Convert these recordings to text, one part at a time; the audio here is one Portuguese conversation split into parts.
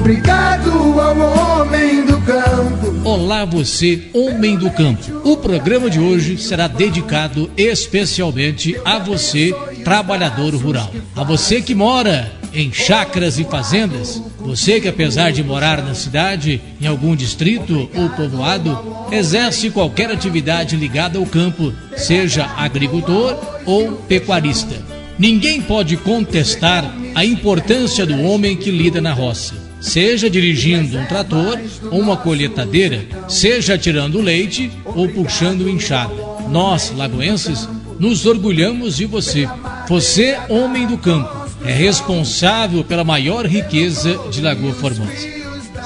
Obrigado ao homem do campo. Olá, você, homem do campo. O programa de hoje será dedicado especialmente a você, trabalhador rural. A você que mora em chácaras e fazendas, você que apesar de morar na cidade, em algum distrito ou povoado, exerce qualquer atividade ligada ao campo, seja agricultor ou pecuarista. Ninguém pode contestar a importância do homem que lida na roça. Seja dirigindo um trator ou uma colheitadeira, seja tirando leite ou puxando enxada. Nós, lagoenses, nos orgulhamos de você. Você, homem do campo é responsável pela maior riqueza de Lagoa Formosa.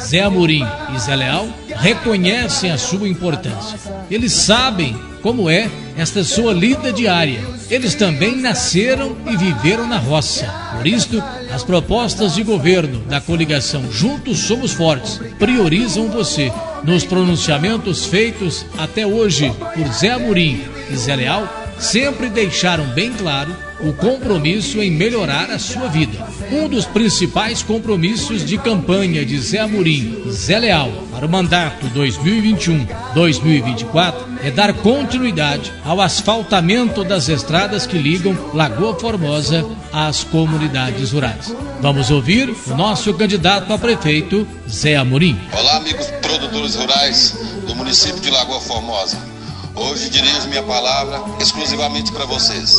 Zé Amorim e Zé Leal reconhecem a sua importância. Eles sabem como é esta sua lida diária. Eles também nasceram e viveram na roça. Por isso, as propostas de governo da coligação Juntos Somos Fortes priorizam você. Nos pronunciamentos feitos até hoje por Zé Amorim e Zé Leal, sempre deixaram bem claro o compromisso em melhorar a sua vida. Um dos principais compromissos de campanha de Zé Amorim Zé Leal para o mandato 2021-2024 é dar continuidade ao asfaltamento das estradas que ligam Lagoa Formosa às comunidades rurais. Vamos ouvir o nosso candidato a prefeito, Zé Amorim. Olá, amigos produtores rurais do município de Lagoa Formosa. Hoje dirijo minha palavra exclusivamente para vocês.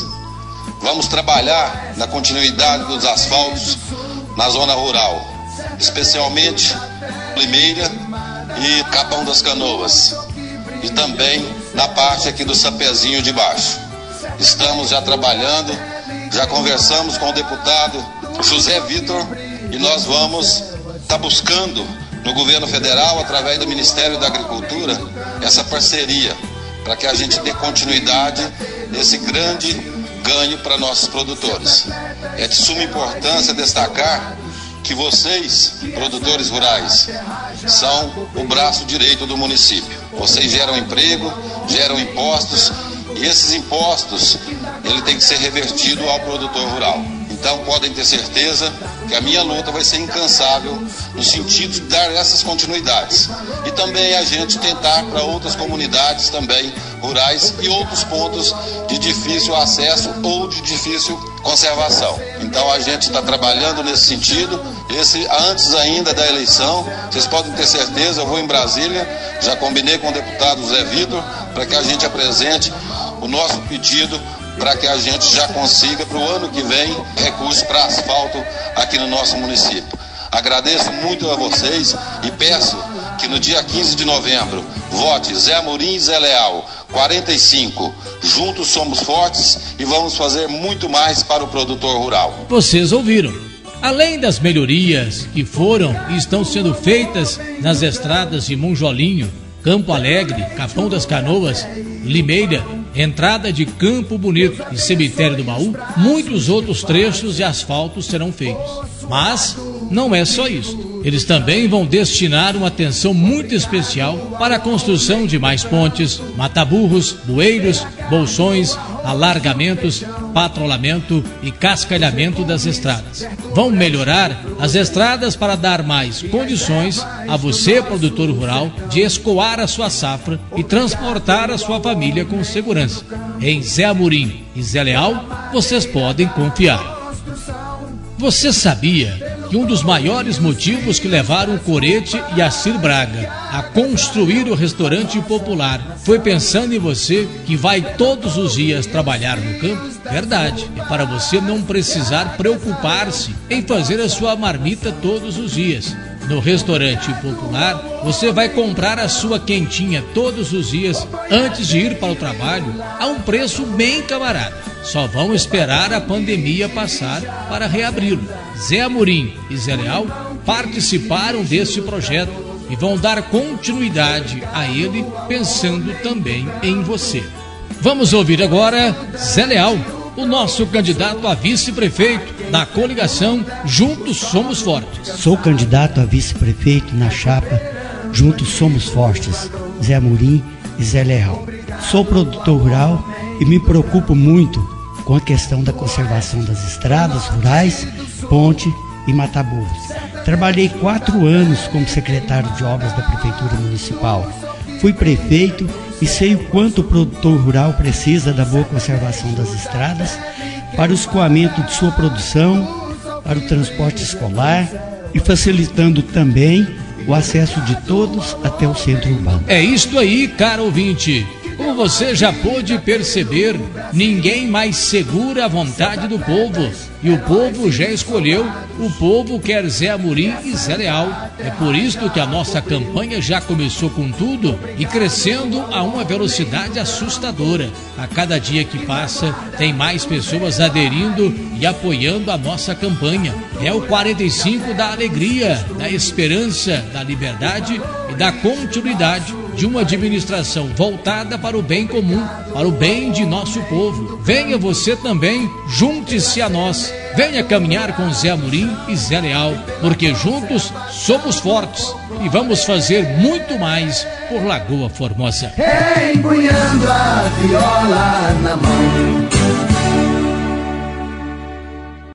Vamos trabalhar na continuidade dos asfaltos na zona rural, especialmente Limeira e Capão das Canoas, e também na parte aqui do Sapezinho de Baixo. Estamos já trabalhando, já conversamos com o deputado José Vitor e nós vamos estar tá buscando no governo federal, através do Ministério da Agricultura, essa parceria para que a gente dê continuidade nesse grande ganho para nossos produtores. É de suma importância destacar que vocês, produtores rurais, são o braço direito do município. Vocês geram emprego, geram impostos e esses impostos ele tem que ser revertido ao produtor rural. Então podem ter certeza que a minha luta vai ser incansável no sentido de dar essas continuidades. E também a gente tentar para outras comunidades também rurais e outros pontos de difícil acesso ou de difícil conservação. Então a gente está trabalhando nesse sentido. Esse antes ainda da eleição, vocês podem ter certeza, eu vou em Brasília, já combinei com o deputado Zé Vitor para que a gente apresente o nosso pedido para que a gente já consiga para o ano que vem recursos para asfalto aqui no nosso município. Agradeço muito a vocês e peço que no dia 15 de novembro vote Zé Amorim e Zé Leal, 45. Juntos somos fortes e vamos fazer muito mais para o produtor rural. Vocês ouviram? Além das melhorias que foram e estão sendo feitas nas estradas de Monjolinho, Campo Alegre, Capão das Canoas, Limeira entrada de Campo Bonito e Cemitério do Baú, muitos outros trechos de asfalto serão feitos. Mas não é só isso. Eles também vão destinar uma atenção muito especial para a construção de mais pontes, mataburros, bueiros, bolsões, alargamentos, patrulhamento e cascalhamento das estradas. Vão melhorar as estradas para dar mais condições a você, produtor rural, de escoar a sua safra e transportar a sua família com segurança. Em Zé Amorim e Zé Leal, vocês podem confiar. Você sabia que um dos maiores motivos que levaram Corete e Assir Braga a construir o restaurante popular foi pensando em você que vai todos os dias trabalhar no campo? Verdade. É para você não precisar preocupar-se em fazer a sua marmita todos os dias. No restaurante popular, você vai comprar a sua quentinha todos os dias antes de ir para o trabalho a um preço bem camarada. Só vão esperar a pandemia passar para reabri-lo. Zé Amorim e Zé Leal participaram desse projeto e vão dar continuidade a ele pensando também em você. Vamos ouvir agora Zé Leal, o nosso candidato a vice-prefeito da coligação Juntos Somos Fortes. Sou candidato a vice-prefeito na chapa Juntos Somos Fortes, Zé Amorim e Zé Leal. Sou produtor rural e me preocupo muito com a questão da conservação das estradas rurais, ponte e Mataburros. Trabalhei quatro anos como secretário de obras da Prefeitura Municipal. Fui prefeito e sei o quanto o produtor rural precisa da boa conservação das estradas para o escoamento de sua produção, para o transporte escolar e facilitando também o acesso de todos até o centro urbano. É isto aí, caro ouvinte. Como você já pôde perceber, ninguém mais segura a vontade do povo. E o povo já escolheu, o povo quer Zé Amorim e Zé Leal. É por isso que a nossa campanha já começou com tudo e crescendo a uma velocidade assustadora. A cada dia que passa, tem mais pessoas aderindo e apoiando a nossa campanha. É o 45 da alegria, da esperança, da liberdade e da continuidade de uma administração voltada para o bem comum, para o bem de nosso povo. Venha você também, junte-se a nós. Venha caminhar com Zé Amorim e Zé Leal, porque juntos somos fortes e vamos fazer muito mais por Lagoa Formosa. Empunhando a viola na mão.